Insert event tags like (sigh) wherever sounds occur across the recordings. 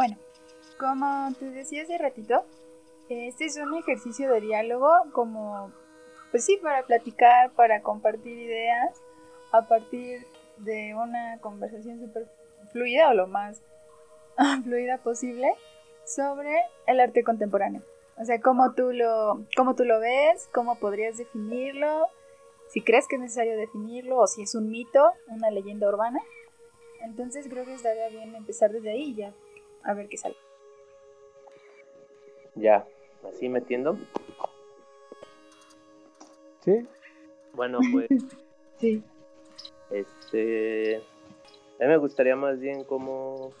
Bueno, como te decía hace ratito, este es un ejercicio de diálogo como, pues sí, para platicar, para compartir ideas a partir de una conversación súper fluida o lo más (laughs) fluida posible sobre el arte contemporáneo. O sea, cómo tú lo, cómo tú lo ves, cómo podrías definirlo, si crees que es necesario definirlo o si es un mito, una leyenda urbana. Entonces creo que estaría bien empezar desde ahí ya a ver qué sale. Ya, así metiendo. Sí. Bueno, (laughs) pues. sí. Este. A mí me gustaría más bien como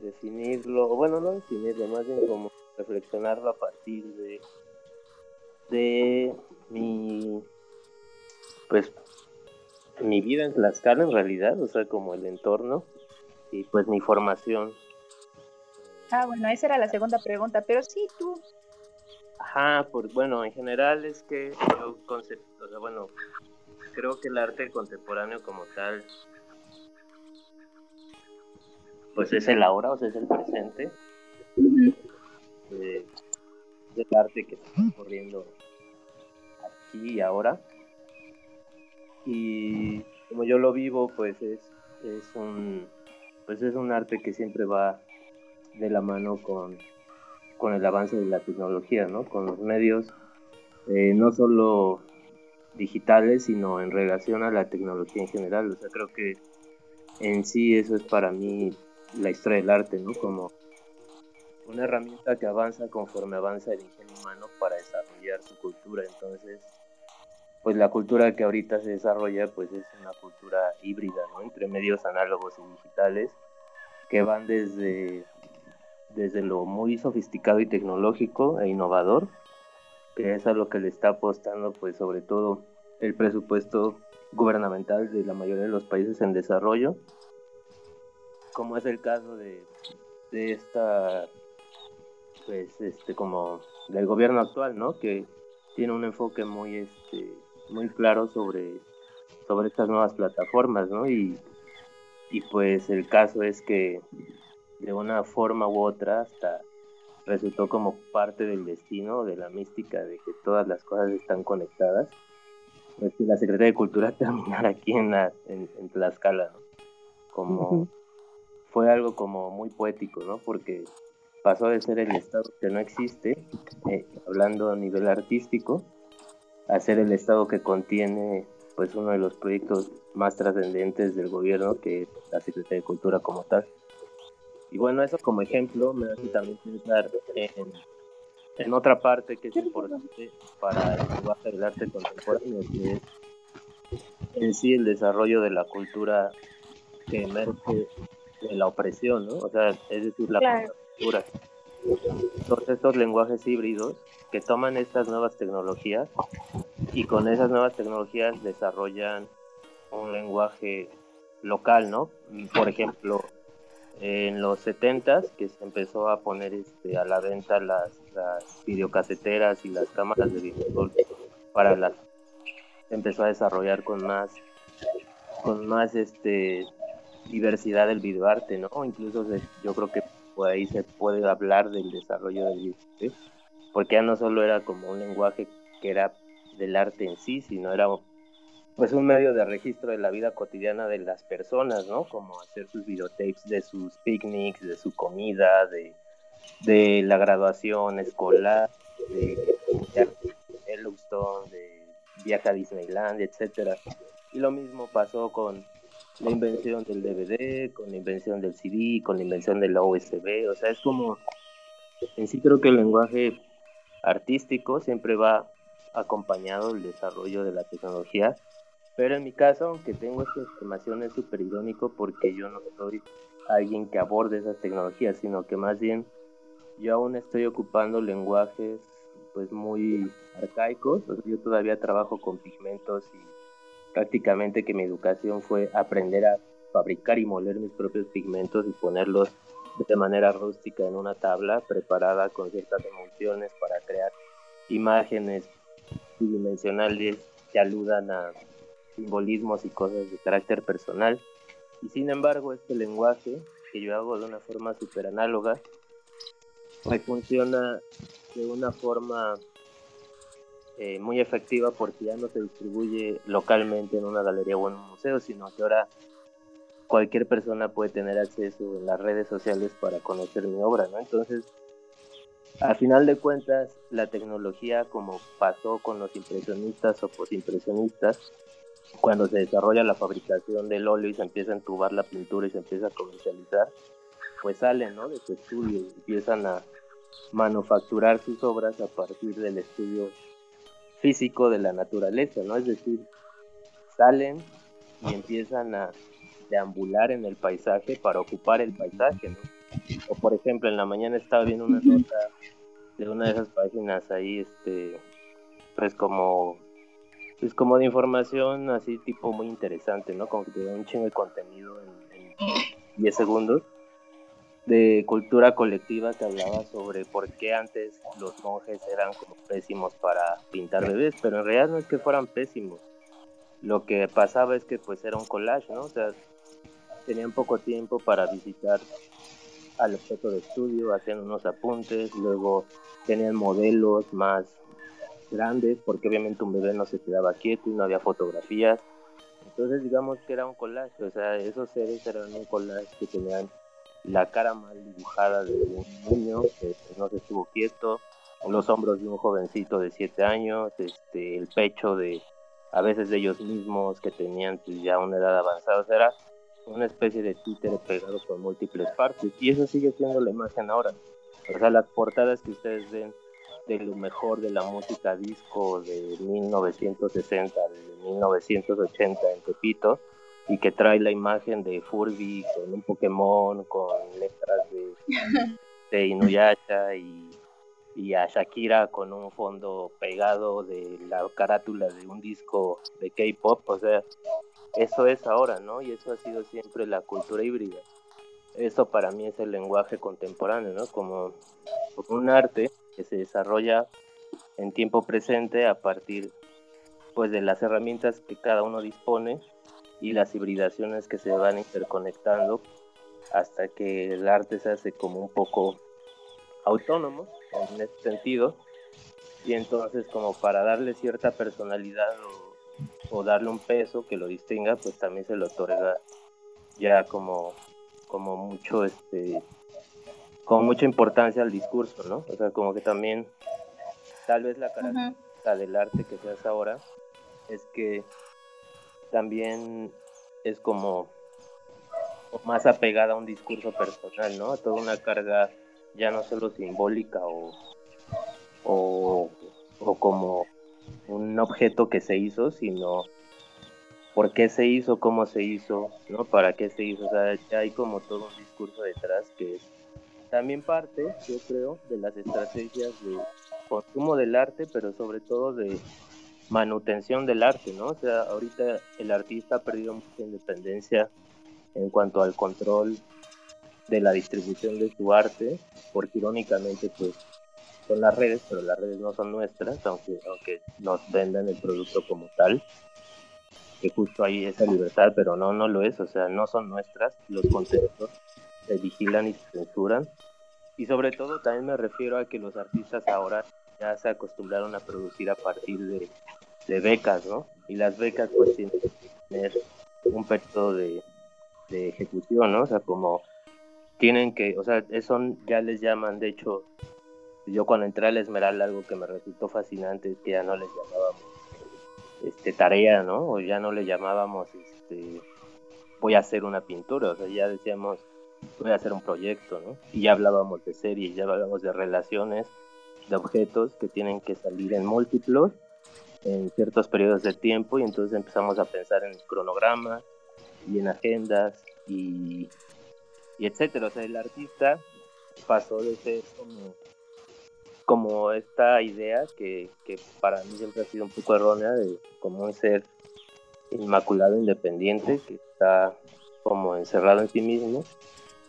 definirlo, o bueno, no definirlo, más bien como reflexionarlo a partir de, de mi, pues, mi vida en Tlaxcala en realidad, o sea, como el entorno y pues mi formación. Ah, bueno, esa era la segunda pregunta, pero sí, tú. Ajá, pues bueno, en general es que yo concepto, o sea, bueno, creo que el arte contemporáneo como tal pues es el ahora, o sea, es el presente eh, del arte que está ocurriendo aquí y ahora. Y como yo lo vivo, pues es, es un pues es un arte que siempre va de la mano con, con el avance de la tecnología, ¿no? Con los medios, eh, no solo digitales, sino en relación a la tecnología en general. O sea, creo que en sí eso es para mí la historia del arte, ¿no? Como una herramienta que avanza conforme avanza el ingenio humano para desarrollar su cultura. Entonces, pues la cultura que ahorita se desarrolla, pues es una cultura híbrida, ¿no? Entre medios análogos y digitales, que van desde, desde lo muy sofisticado y tecnológico e innovador, que es a lo que le está apostando, pues sobre todo el presupuesto gubernamental de la mayoría de los países en desarrollo, como es el caso de, de esta, pues, este, como del gobierno actual, ¿no? Que tiene un enfoque muy, este, muy claro sobre, sobre estas nuevas plataformas, ¿no? Y, y pues el caso es que de una forma u otra hasta resultó como parte del destino, de la mística de que todas las cosas están conectadas, pues que la Secretaría de Cultura (laughs) terminara aquí en, la, en, Tlaxcala, ¿no? Como, fue algo como muy poético, ¿no? Porque pasó de ser el Estado que no existe, eh, hablando a nivel artístico, a ser el Estado que contiene pues uno de los proyectos más trascendentes del gobierno, que es la Secretaría de Cultura como tal. Y bueno, eso como ejemplo me hace también pensar en, en otra parte que es importante para el lenguaje del arte contemporáneo, que es en sí el desarrollo de la cultura que emerge de la opresión, ¿no? O sea, es decir, la cultura. Todos estos lenguajes híbridos que toman estas nuevas tecnologías y con esas nuevas tecnologías desarrollan un lenguaje local, ¿no? Por ejemplo, en los 70 que se empezó a poner este, a la venta las, las videocaseteras y las cámaras de video para las empezó a desarrollar con más con más este diversidad del videoarte, ¿no? Incluso yo creo que por ahí se puede hablar del desarrollo del videoarte, porque ya no solo era como un lenguaje que era del arte en sí, sino era pues un medio de registro de la vida cotidiana de las personas, ¿no? Como hacer sus videotapes de sus picnics, de su comida, de, la graduación escolar, de, de Yellowstone, de viaje a Disneyland, etcétera. Y lo mismo pasó con la invención del DVD, con la invención del CD, con la invención de la USB, o sea, es como, en sí creo que el lenguaje artístico siempre va acompañado del desarrollo de la tecnología, pero en mi caso, aunque tengo esta información, es súper irónico porque yo no soy alguien que aborde esas tecnologías, sino que más bien yo aún estoy ocupando lenguajes pues muy arcaicos, yo todavía trabajo con pigmentos y prácticamente que mi educación fue aprender a fabricar y moler mis propios pigmentos y ponerlos de manera rústica en una tabla preparada con ciertas emulsiones para crear imágenes bidimensionales que aludan a simbolismos y cosas de carácter personal. Y sin embargo, este lenguaje que yo hago de una forma súper análoga, pues funciona de una forma eh, muy efectiva porque ya no se distribuye localmente en una galería o en un museo, sino que ahora cualquier persona puede tener acceso en las redes sociales para conocer mi obra, ¿no? Entonces, a final de cuentas, la tecnología, como pasó con los impresionistas o posimpresionistas, cuando se desarrolla la fabricación del óleo y se empieza a entubar la pintura y se empieza a comercializar, pues salen ¿no? de su estudio y empiezan a manufacturar sus obras a partir del estudio físico de la naturaleza, ¿no? Es decir, salen y empiezan a deambular en el paisaje para ocupar el paisaje, ¿no? O por ejemplo, en la mañana estaba viendo una nota de una de esas páginas ahí, este, pues como, pues como de información así tipo muy interesante, ¿no? Como que te da un chingo de contenido en, en 10 segundos de cultura colectiva que hablaba sobre por qué antes los monjes eran como pésimos para pintar bebés, pero en realidad no es que fueran pésimos. Lo que pasaba es que pues era un collage, ¿no? O sea, tenían poco tiempo para visitar al objeto de estudio, hacían unos apuntes, luego tenían modelos más grandes, porque obviamente un bebé no se quedaba quieto y no había fotografías. Entonces digamos que era un collage, o sea, esos seres eran un collage que tenían la cara mal dibujada de un niño que no se estuvo quieto, los hombros de un jovencito de 7 años, este, el pecho de a veces de ellos mismos que tenían pues, ya una edad avanzada, o sea, era una especie de títere pegado por múltiples partes y eso sigue siendo la imagen ahora. O sea, las portadas que ustedes ven de lo mejor de la música disco de 1960, de 1980 en Tepito, y que trae la imagen de Furby con un Pokémon, con letras de, (laughs) de Inuyasha y, y, a Shakira con un fondo pegado de la carátula de un disco de K-pop, o sea, eso es ahora, ¿no? Y eso ha sido siempre la cultura híbrida. Eso para mí es el lenguaje contemporáneo, ¿no? Como, como un arte que se desarrolla en tiempo presente a partir pues de las herramientas que cada uno dispone y las hibridaciones que se van interconectando hasta que el arte se hace como un poco autónomo en este sentido. Y entonces como para darle cierta personalidad o, darle un peso que lo distinga pues también se le otorga ya como como mucho este con mucha importancia al discurso no o sea como que también tal vez la característica del arte que se hace ahora es que también es como más apegada a un discurso personal, ¿no? A toda una carga ya no solo simbólica o, o, como un objeto que se hizo, sino por qué se hizo, cómo se hizo, ¿no? Para qué se hizo. O sea, ya hay como todo un discurso detrás que es también parte, yo creo, de las estrategias de consumo del arte, pero sobre todo de manutención del arte, ¿no? O sea, ahorita el artista ha perdido mucha independencia en cuanto al control de la distribución de su arte, porque irónicamente pues son las redes, pero las redes no son nuestras, aunque, aunque nos vendan el producto como tal, que justo hay esa libertad, pero no, no lo es, o sea, no son nuestras, los contextos se vigilan y se censuran, y sobre todo también me refiero a que los artistas ahora ya se acostumbraron a producir a partir de, becas, ¿no? Y las becas pues tienen que tener un periodo de, ejecución, ¿no? O sea, como tienen que, o sea, eso ya les llaman, de hecho, yo cuando entré a la Esmeralda algo que me resultó fascinante es que ya no les llamábamos este tarea, ¿no? O ya no le llamábamos este voy a hacer una pintura, o sea, ya decíamos voy a hacer un proyecto, ¿no? Y ya hablábamos de series, ya hablábamos de relaciones de objetos que tienen que salir en múltiplos en ciertos periodos de tiempo y entonces empezamos a pensar en cronogramas y en agendas y, y etcétera. O sea, el artista pasó de ser como, esta idea que, que para mí siempre ha sido un poco errónea de como un ser inmaculado independiente que está como encerrado en sí mismo,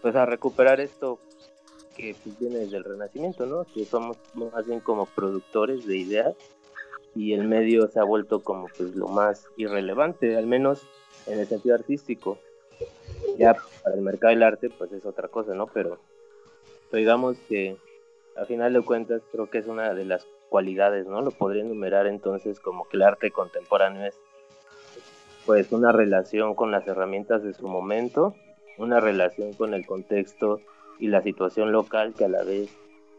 pues a recuperar esto que pues, viene desde el Renacimiento, ¿no? Que somos más bien como productores de ideas y el medio se ha vuelto como pues lo más irrelevante, al menos en el sentido artístico. Ya para el mercado del arte, pues es otra cosa, ¿no? Pero digamos que a final de cuentas creo que es una de las cualidades, ¿no? Lo podría enumerar entonces como que el arte contemporáneo es pues una relación con las herramientas de su momento, una relación con el contexto y la situación local que a la vez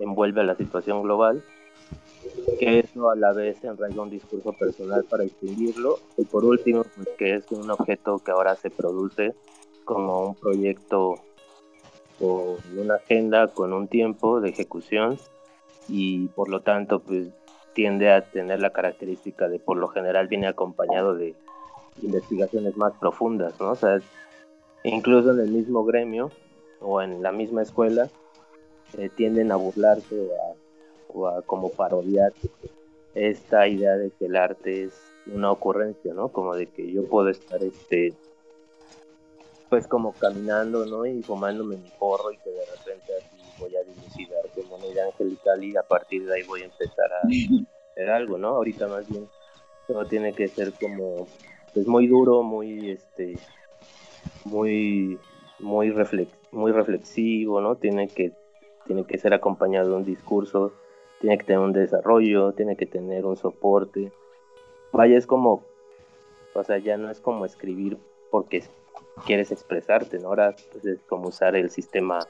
envuelve a la situación global, que eso a la vez enraiga un discurso personal para distinguirlo, y por último, pues que es un objeto que ahora se produce como un proyecto con una agenda, con un tiempo de ejecución y por lo tanto pues tiende a tener la característica de por lo general viene acompañado de investigaciones más profundas, ¿no? O sea, incluso en el mismo gremio o en la misma escuela eh, tienden a burlarse o a, como parodiar esta idea de que el arte es una ocurrencia, ¿no? Como de que yo puedo estar este pues como caminando, ¿no? Y fumándome mi porro y que de repente así voy a dilucidar como una idea angelical y a partir de ahí voy a empezar a (laughs) hacer algo, ¿no? Ahorita más bien todo tiene que ser como pues muy duro, muy este muy muy reflex, muy reflexivo, ¿no? Tiene que tiene que ser acompañado de un discurso, tiene que tener un desarrollo, tiene que tener un soporte. Vaya, es como o sea, ya no es como escribir porque quieres expresarte, ¿no? Ahora pues, es como usar el sistema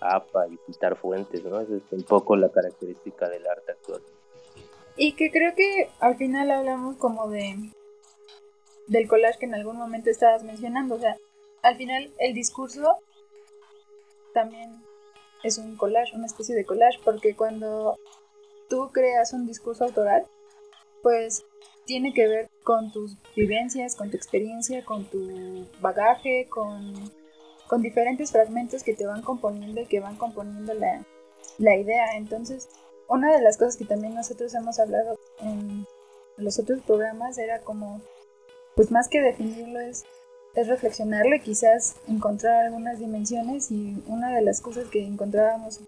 APA y citar fuentes, ¿no? Esa es un poco la característica del arte actual. Y que creo que al final hablamos como de del collage que en algún momento estabas mencionando, o sea, al final el discurso también es un collage, una especie de collage, porque cuando tú creas un discurso autoral, pues tiene que ver con tus vivencias, con tu experiencia, con tu bagaje, con, diferentes fragmentos que te van componiendo y que van componiendo la, la idea. Entonces, una de las cosas que también nosotros hemos hablado en los otros programas era como, pues más que definirlo es, es reflexionarlo y quizás encontrar algunas dimensiones y una de las cosas que encontrábamos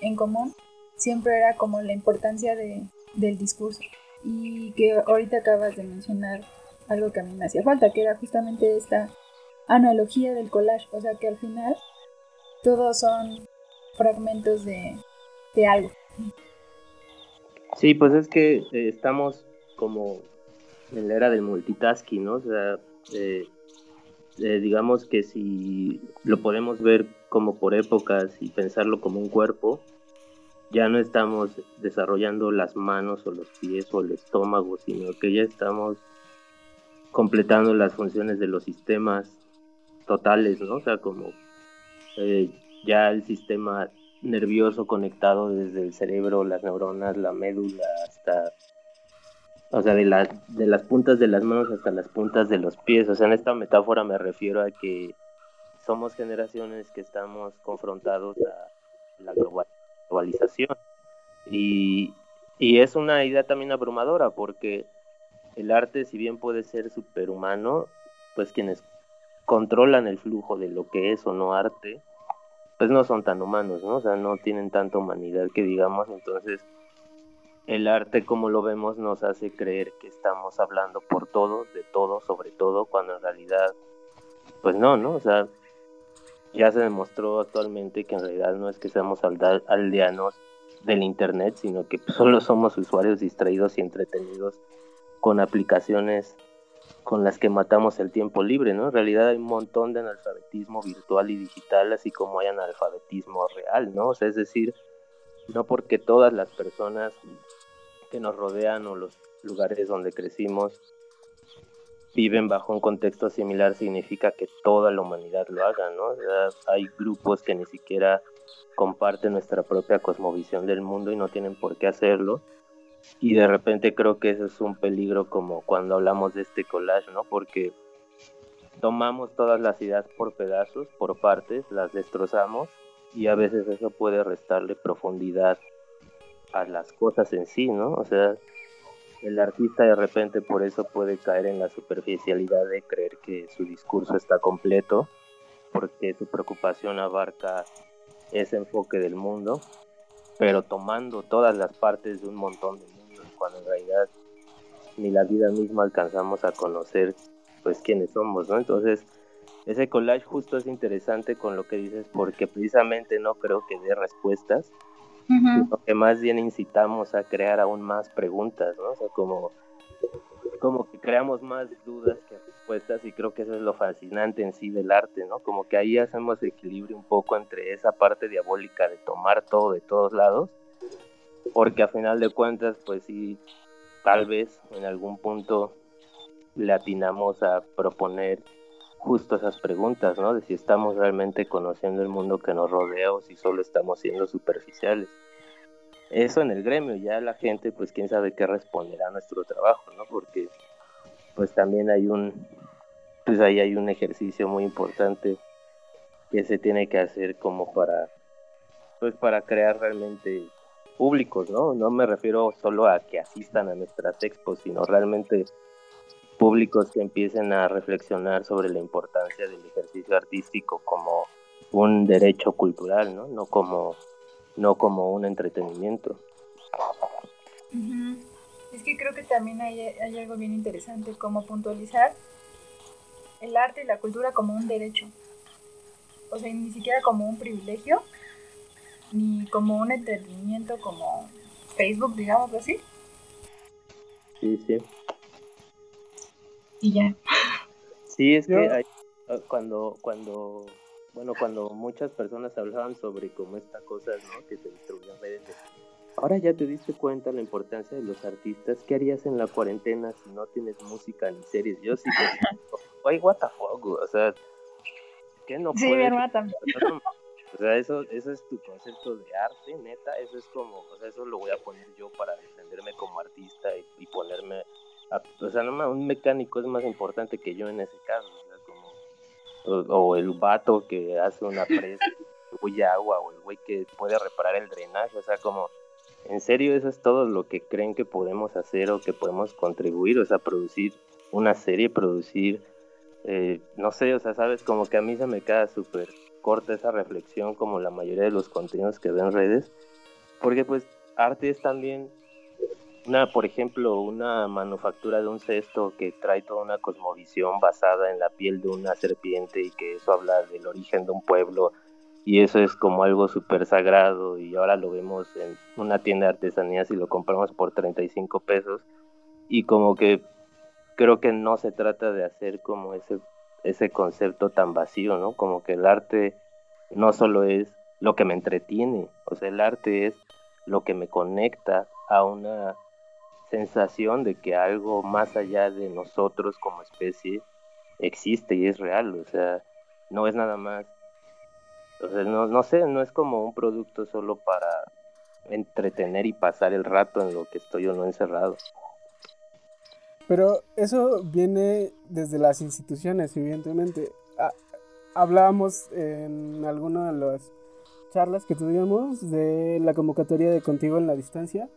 en común siempre era como la importancia de, del discurso y que ahorita acabas de mencionar algo que a mí me hacía falta, que era justamente esta analogía del collage, o sea que al final todos son fragmentos de, algo. Sí, pues es que eh, estamos como en la era del multitasking, ¿no? O sea, eh, eh, digamos que si lo podemos ver como por épocas y pensarlo como un cuerpo, ya no estamos desarrollando las manos o los pies o el estómago, sino que ya estamos completando las funciones de los sistemas totales, ¿no? O sea, como eh, ya el sistema nervioso conectado desde el cerebro, las neuronas, la médula, hasta, o sea, de, de las puntas de las manos hasta las puntas de los pies. O sea, en esta metáfora me refiero a que somos generaciones que estamos confrontados a la globalización. Y, y es una idea también abrumadora porque el arte, si bien puede ser superhumano, pues quienes controlan el flujo de lo que es o no arte, pues no son tan humanos, ¿no? O sea, no tienen tanta humanidad que digamos, entonces el arte como lo vemos nos hace creer que estamos hablando por todos, de todo, sobre todo, cuando en realidad, pues no, ¿no? O sea, ya se demostró actualmente que en realidad no es que seamos aldeanos del Internet, sino que (laughs) solo somos usuarios distraídos y entretenidos con aplicaciones con las que matamos el tiempo libre, ¿no? En realidad hay un montón de analfabetismo virtual y digital, así como hay analfabetismo real, ¿no? O sea, es decir, no porque todas las personas que nos rodean o los lugares donde crecimos viven bajo un contexto similar significa que toda la humanidad lo haga, ¿no? hay grupos que ni siquiera comparten nuestra propia cosmovisión del mundo y no tienen por qué hacerlo. Y de repente creo que eso es un peligro como cuando hablamos de este collage, ¿no? Porque tomamos todas las ideas por pedazos, por partes, las destrozamos y a veces eso puede restarle profundidad a las cosas en sí, ¿no? O sea, el artista de repente por eso puede caer en la superficialidad de creer que su discurso está completo, porque su preocupación abarca ese enfoque del mundo, pero tomando todas las partes de un montón de mundos, cuando en realidad ni la vida misma alcanzamos a conocer pues quiénes somos, ¿no? Entonces, ese collage justo es interesante con lo que dices porque precisamente no creo que dé respuestas, sino que más bien incitamos a crear aún más preguntas, ¿no? O sea, como, como que creamos más dudas que respuestas y creo que eso es lo fascinante en sí del arte, ¿no? Como que ahí hacemos equilibrio un poco entre esa parte diabólica de tomar todo de todos lados, porque a final de cuentas, pues sí, tal vez en algún punto le atinamos a proponer justo esas preguntas, ¿no? De si estamos realmente conociendo el mundo que nos rodea o si solo estamos siendo superficiales. Eso en el gremio, ya la gente, pues quién sabe qué responderá a nuestro trabajo, ¿no? Porque pues también hay un, pues ahí hay un ejercicio muy importante que se tiene que hacer como para, pues para crear realmente públicos, ¿no? No me refiero solo a que asistan a nuestras expos, sino realmente públicos que empiecen a reflexionar sobre la importancia del ejercicio artístico como un derecho cultural, ¿no? No como, no como un entretenimiento. Es que creo que también hay, hay algo bien interesante, como puntualizar el arte y la cultura como un derecho. O sea, ni siquiera como un privilegio, ni como un entretenimiento como Facebook, digamos así. Sí, sí y ya. Sí, es que ah, cuando, cuando, bueno, cuando muchas personas hablaban sobre cómo esta cosa, ¿no? Que se distribuían redes Ahora ya te diste cuenta la importancia de los artistas. ¿Qué harías en la cuarentena si no tienes música ni series? Yo sí, (laughs) oye, what the fuck, o sea, ¿qué no Sí, mi hermana también. O sea, eso, eso es tu concepto de arte, neta, eso es como, o sea, eso lo voy a poner yo para defenderme como artista y ponerme o sea, no, un mecánico es más importante que yo en ese caso, o, sea, como, o, el vato que hace una presa, (laughs) que agua, o el güey que puede reparar el drenaje, o sea, como, en serio, eso es todo lo que creen que podemos hacer o que podemos contribuir, o sea, producir una serie, producir, eh, no sé, o sea, sabes, como que a mí se me queda súper corta esa reflexión como la mayoría de los contenidos que veo en redes, porque pues arte es también una, por ejemplo, una manufactura de un cesto que trae toda una cosmovisión basada en la piel de una serpiente y que eso habla del origen de un pueblo y eso es como algo súper sagrado y ahora lo vemos en una tienda de artesanías y lo compramos por 35 pesos y como que creo que no se trata de hacer como ese, ese concepto tan vacío, ¿no? Como que el arte no solo es lo que me entretiene, o sea, el arte es lo que me conecta a una sensación de que algo más allá de nosotros como especie existe y es real, o sea, no es nada más, o sea, no, no sé, no es como un producto solo para entretener y pasar el rato en lo que estoy o no encerrado. Pero eso viene desde las instituciones, evidentemente. Ah, hablábamos en alguna de las charlas que tuvimos de la convocatoria de Contigo en la Distancia,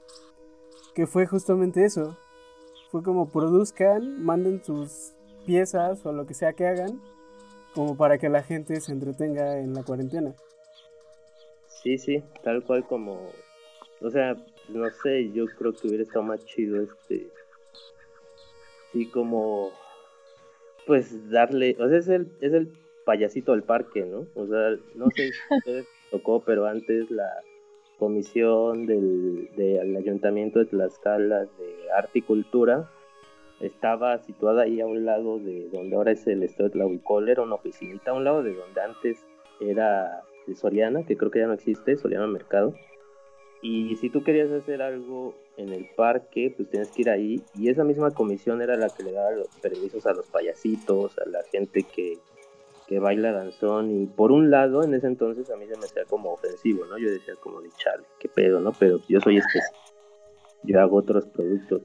que fue justamente eso. Fue como produzcan, manden sus piezas o lo que sea que hagan, como para que la gente se entretenga en la cuarentena. Sí, sí, tal cual como, o sea, no sé, yo creo que hubiera estado más chido este, sí como, pues darle, o sea, es el, es el payasito del parque, ¿no? O sea, no sé si tocó, pero antes la, comisión del, del Ayuntamiento de Tlaxcala de Arte y Cultura estaba situada ahí a un lado de donde ahora es el Estado de Tlahuicol, era una oficinita a un lado de donde antes era de Soriana, que creo que ya no existe, Soriana Mercado. Y si tú querías hacer algo en el parque, pues tienes que ir ahí. Y esa misma comisión era la que le daba los permisos a los payasitos, a la gente que que baila danzón y por un lado en ese entonces a mí se me hacía como ofensivo, ¿no? Yo decía como de chale, qué pedo, ¿no? Pero yo soy especial, yo hago otros productos.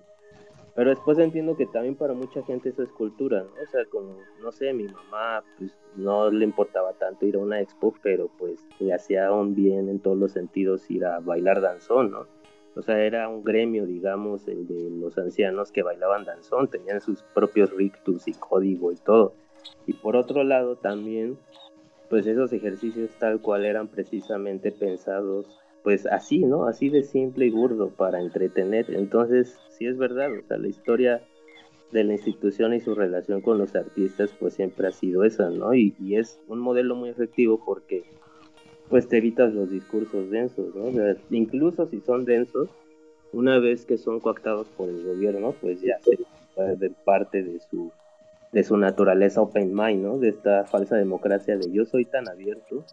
Pero después entiendo que también para mucha gente eso es cultura, ¿no? O sea, como, no sé, mi mamá pues no le importaba tanto ir a una expo, pero pues le hacía un bien en todos los sentidos ir a bailar danzón, ¿no? O sea, era un gremio, digamos, el de los ancianos que bailaban danzón, tenían sus propios rictus y código y todo. Y por otro lado también, pues esos ejercicios tal cual eran precisamente pensados, pues así, ¿no? Así de simple y burdo para entretener. Entonces, sí es verdad, o sea, la historia de la institución y su relación con los artistas pues siempre ha sido esa, ¿no? Y, y es un modelo muy efectivo porque pues te evitas los discursos densos, ¿no? incluso si son densos, una vez que son coactados por el gobierno, pues ya se parte de su de su naturaleza open mind, ¿no? De esta falsa democracia de yo soy tan abierto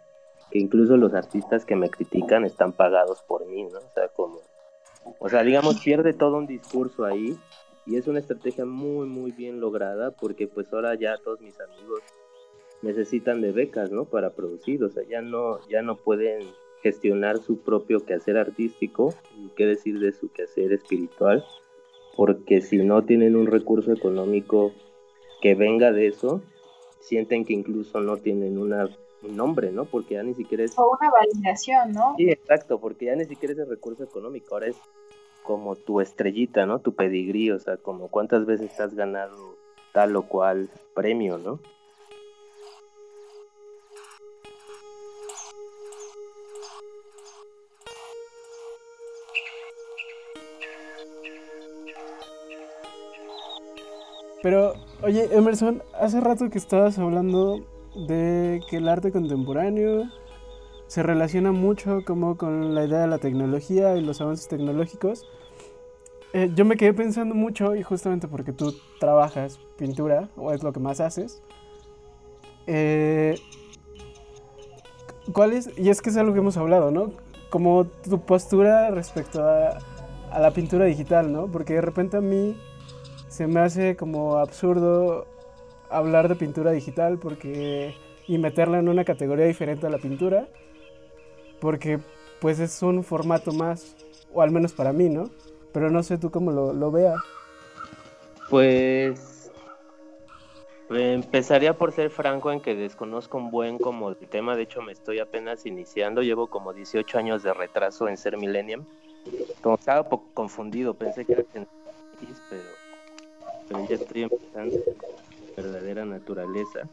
que incluso los artistas que me critican están pagados por mí, ¿no? O sea, como o sea, digamos pierde todo un discurso ahí y es una estrategia muy muy bien lograda porque pues ahora ya todos mis amigos necesitan de becas, ¿no? Para producir, o sea, ya no, ya no pueden gestionar su propio quehacer artístico, y qué decir de su quehacer espiritual, porque si no tienen un recurso económico que venga de eso, sienten que incluso no tienen una, un nombre, ¿no? Porque ya ni siquiera es... O una validación, ¿no? Sí, exacto, porque ya ni siquiera es el recurso económico, ahora es como tu estrellita, ¿no? Tu pedigrí, o sea, como cuántas veces has ganado tal o cual premio, ¿no? Pero, oye, Emerson, hace rato que estabas hablando de que el arte contemporáneo se relaciona mucho como con la idea de la tecnología y los avances tecnológicos. Eh, yo me quedé pensando mucho, y justamente porque tú trabajas pintura, o es lo que más haces, eh, ¿cuál es? Y es que es algo que hemos hablado, ¿no? Como tu postura respecto a, a la pintura digital, ¿no? Porque de repente a mí se me hace como absurdo hablar de pintura digital porque y meterla en una categoría diferente a la pintura porque pues es un formato más o al menos para mí no pero no sé tú cómo lo, lo veas. Pues empezaría por ser franco en que desconozco un buen como el tema. De hecho me estoy apenas iniciando llevo como 18 años de retraso en ser millennium. Estaba un poco confundido pensé que era pero pero ya estoy empezando verdadera naturaleza.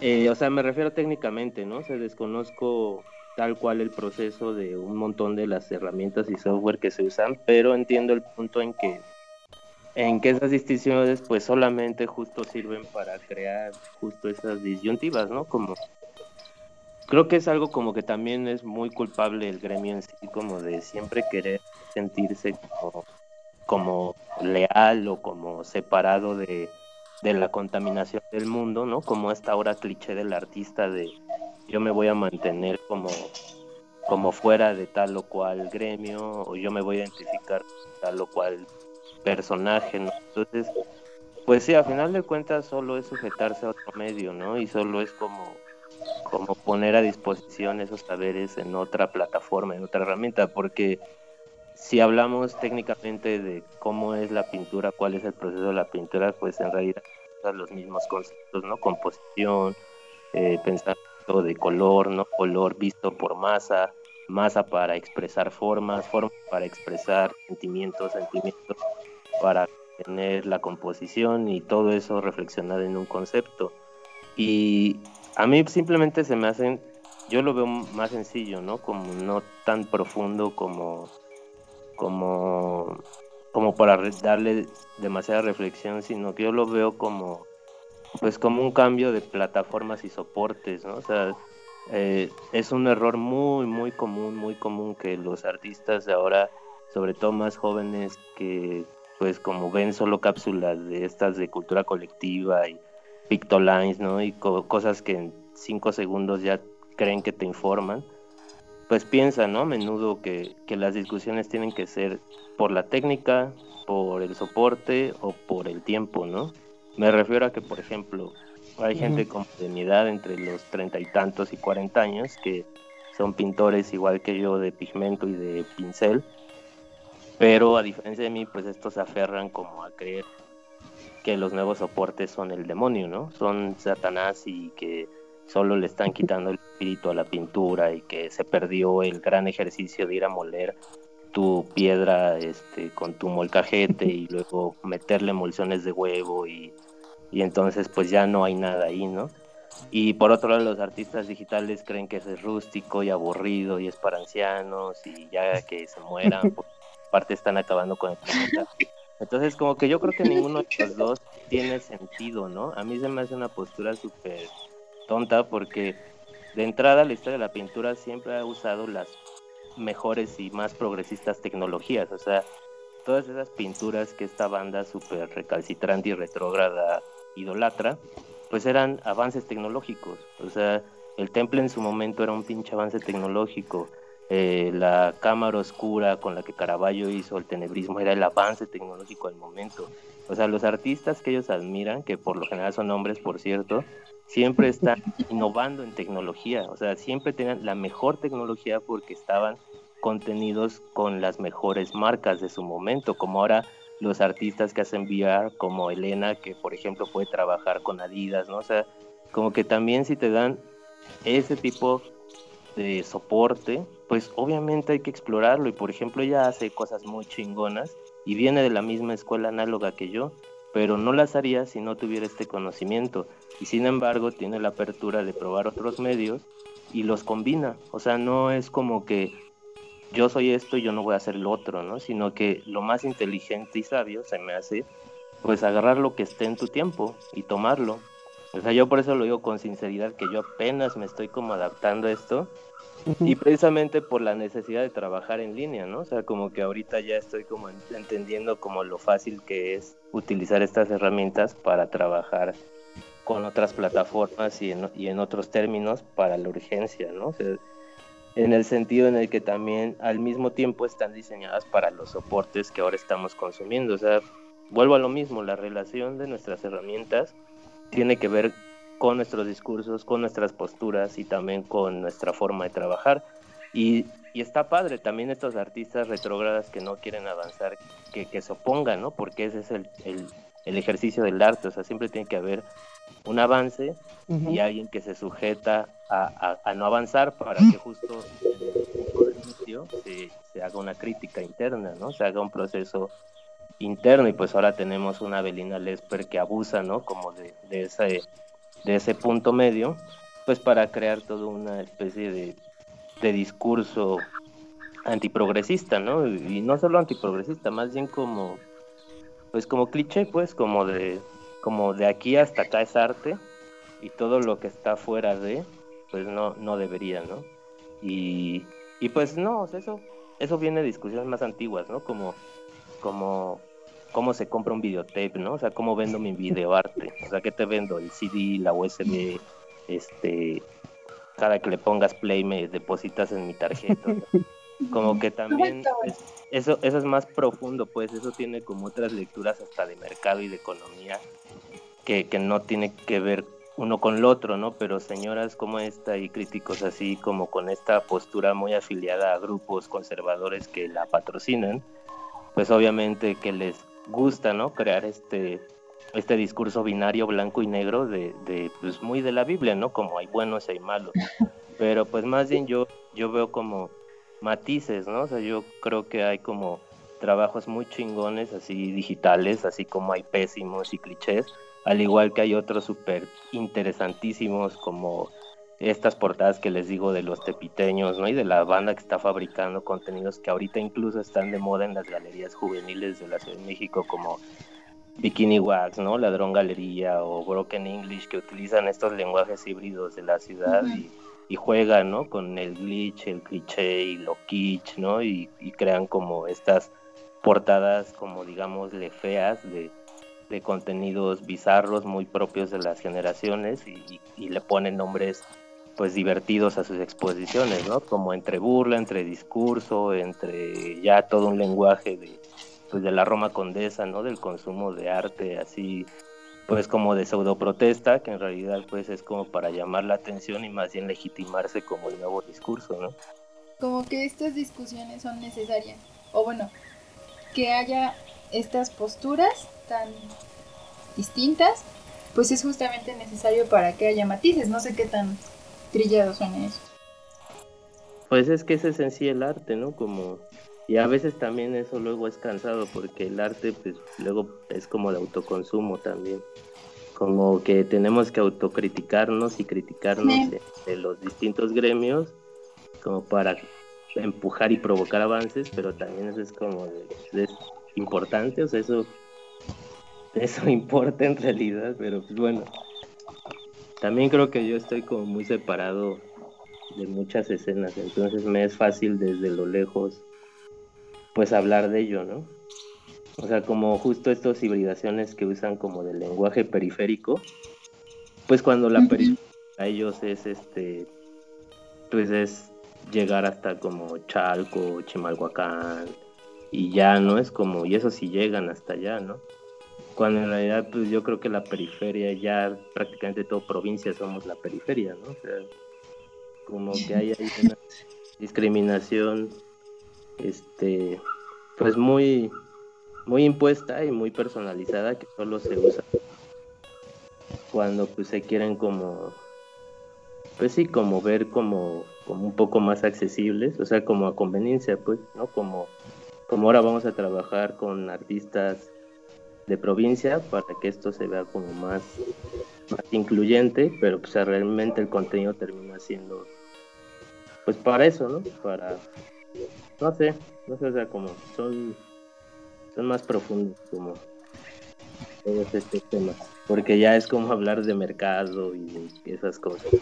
Eh, o sea, me refiero técnicamente, ¿no? se desconozco tal cual el proceso de un montón de las herramientas y software que se usan, pero entiendo el punto en que en que esas distinciones pues solamente justo sirven para crear justo esas disyuntivas, ¿no? Como creo que es algo como que también es muy culpable el gremio en sí, como de siempre querer sentirse como como leal o como separado de, la contaminación del mundo, ¿no? Como esta hora cliché del artista de yo me voy a mantener como, como fuera de tal o cual gremio o yo me voy a identificar con tal o cual personaje, ¿no? Entonces, pues sí, a final de cuentas solo es sujetarse a otro medio, ¿no? Y solo es como, como poner a disposición esos saberes en otra plataforma, en otra herramienta, porque si hablamos técnicamente de cómo es la pintura, cuál es el proceso de la pintura, pues en realidad los mismos conceptos, ¿no? Composición, eh, pensamiento de color, ¿no? Color visto por masa, masa para expresar formas, formas para expresar sentimientos, sentimientos para tener la composición y todo eso reflexionado en un concepto. Y a mí simplemente se me hacen, yo lo veo más sencillo, ¿no? Como no tan profundo como como, como para darle demasiada reflexión, sino que yo lo veo como, pues como un cambio de plataformas y soportes, ¿no? O sea, eh, es un error muy, muy común, muy común que los artistas de ahora, sobre todo más jóvenes, que pues como ven solo cápsulas de estas de cultura colectiva y pictolines, ¿no? Y cosas que en cinco segundos ya creen que te informan pues piensa, ¿no? A menudo que, las discusiones tienen que ser por la técnica, por el soporte o por el tiempo, ¿no? Me refiero a que, por ejemplo, hay gente con mi edad entre los treinta y tantos y cuarenta años que son pintores igual que yo de pigmento y de pincel, pero a diferencia de mí, pues estos se aferran como a creer que los nuevos soportes son el demonio, ¿no? Son Satanás y que solo le están quitando el espíritu a la pintura y que se perdió el gran ejercicio de ir a moler tu piedra este, con tu molcajete y luego meterle emulsiones de huevo y, y entonces pues ya no hay nada ahí, ¿no? Y por otro lado los artistas digitales creen que eso es rústico y aburrido y es para ancianos y ya que se mueran, (laughs) por parte están acabando con el planeta. Entonces, como que yo creo que ninguno de los dos tiene sentido, ¿no? A mí se me hace una postura súper tonta porque de entrada la historia de la pintura siempre ha usado las mejores y más progresistas tecnologías, o sea, todas esas pinturas que esta banda súper recalcitrante y retrógrada idolatra, pues eran avances tecnológicos, o sea, el temple en su momento era un pinche avance tecnológico, eh, la cámara oscura con la que Caravaggio hizo el tenebrismo era el avance tecnológico del momento. O sea, los artistas que ellos admiran, que por lo general son hombres, por cierto, siempre están innovando en tecnología. O sea, siempre tenían la mejor tecnología porque estaban contenidos con las mejores marcas de su momento, como ahora los artistas que hacen VR, como Elena, que por ejemplo puede trabajar con Adidas, ¿no? O sea, como que también si te dan ese tipo de soporte, pues obviamente hay que explorarlo y por ejemplo ella hace cosas muy chingonas y viene de la misma escuela análoga que yo, pero no las haría si no tuviera este conocimiento y sin embargo tiene la apertura de probar otros medios y los combina, o sea, no es como que yo soy esto y yo no voy a hacer lo otro, ¿no? Sino que lo más inteligente y sabio se me hace pues agarrar lo que esté en tu tiempo y tomarlo. O sea, yo por eso lo digo con sinceridad que yo apenas me estoy como adaptando a esto y precisamente por la necesidad de trabajar en línea, ¿no? O sea, como que ahorita ya estoy como entendiendo como lo fácil que es utilizar estas herramientas para trabajar con otras plataformas y en, y en otros términos para la urgencia, ¿no? O sea, en el sentido en el que también al mismo tiempo están diseñadas para los soportes que ahora estamos consumiendo. O sea, vuelvo a lo mismo, la relación de nuestras herramientas tiene que ver con nuestros discursos, con nuestras posturas y también con nuestra forma de trabajar. Y, y está padre también estos artistas retrógradas que no quieren avanzar, que, que se opongan, ¿no? Porque ese es el, el, el ejercicio del arte, o sea, siempre tiene que haber un avance y alguien que se sujeta a, a, no avanzar para que justo se, se, haga una crítica interna, ¿no? Se haga un proceso interno y pues ahora tenemos una Belina Lesper que abusa, ¿no? Como de, de, ese, de ese punto medio, pues para crear toda una especie de, de discurso antiprogresista, ¿no? Y no solo antiprogresista, más bien como, pues como cliché, pues como de como de aquí hasta acá es arte y todo lo que está fuera de, pues no, no debería, ¿no? Y, y pues no, eso, eso viene de discusiones más antiguas, ¿no? Como, como cómo se compra un videotape, ¿no? O sea, cómo vendo mi videoarte. O sea, ¿qué te vendo? El CD, la USB, este, cada que le pongas play me depositas en mi tarjeta. como que también eso, eso es más profundo, pues eso tiene como otras lecturas hasta de mercado y de economía que, que no tiene que ver uno con lo otro, ¿no? Pero señoras como esta y críticos así como con esta postura muy afiliada a grupos conservadores que la patrocinan, pues obviamente que les gusta, ¿no? Crear este este discurso binario blanco y negro de, de pues muy de la Biblia, ¿no? Como hay buenos y hay malos. (laughs) Pero pues más bien yo yo veo como matices, ¿no? O sea, yo creo que hay como trabajos muy chingones así digitales, así como hay pésimos y clichés, al igual que hay otros súper interesantísimos como estas portadas que les digo de los tepiteños, ¿no? Y de la banda que está fabricando contenidos que ahorita incluso están de moda en las galerías juveniles de la Ciudad de México como Bikini Wax, ¿no? Ladrón Galería o Broken English que utilizan estos lenguajes híbridos de la ciudad y, y, juegan, ¿no? Con el glitch, el cliché y lo kitsch, ¿no? Y, y crean como estas portadas como digamos le feas de de contenidos bizarros muy propios de las generaciones y, le ponen nombres pues divertidos a sus exposiciones, ¿no? Como entre burla, entre discurso, entre ya todo un lenguaje de pues de la Roma condesa, ¿no? Del consumo de arte así pues como de pseudo protesta, que en realidad pues es como para llamar la atención y más bien legitimarse como el nuevo discurso, ¿no? Como que estas discusiones son necesarias, o bueno, que haya estas posturas tan distintas, pues es justamente necesario para que haya matices. No sé qué tan trillados son eso. Pues es que es esencial el arte, ¿no? Como y a veces también eso luego es cansado porque el arte pues luego es como de autoconsumo también. Como que tenemos que autocriticarnos y criticarnos de, los distintos gremios como para empujar y provocar avances, pero también eso es como de importante, o sea, eso, eso (laughs) importa en realidad, pero pues bueno, también creo que yo estoy como muy separado de muchas escenas, entonces me es fácil desde lo lejos pues hablar de ello, ¿no? O sea, como justo estas hibridaciones que usan como del lenguaje periférico, pues cuando la periferia a ellos es este, pues es llegar hasta como Chalco, Chimalhuacán, y ya, ¿no? Es como, y eso sí llegan hasta allá, ¿no? Cuando en realidad, pues yo creo que la periferia ya prácticamente toda provincia somos la periferia, ¿no? O sea, como que hay ahí una (laughs) discriminación, este, pues muy, muy impuesta y muy personalizada que solo se usa cuando pues se quieren como pues sí como ver como como un poco más accesibles o sea como a conveniencia pues no como como ahora vamos a trabajar con artistas de provincia para que esto se vea como más, más incluyente pero pues realmente el contenido termina siendo pues para eso no para no sé no sé o sea como son son más profundos como todos estos temas, porque ya es como hablar de mercado y esas cosas.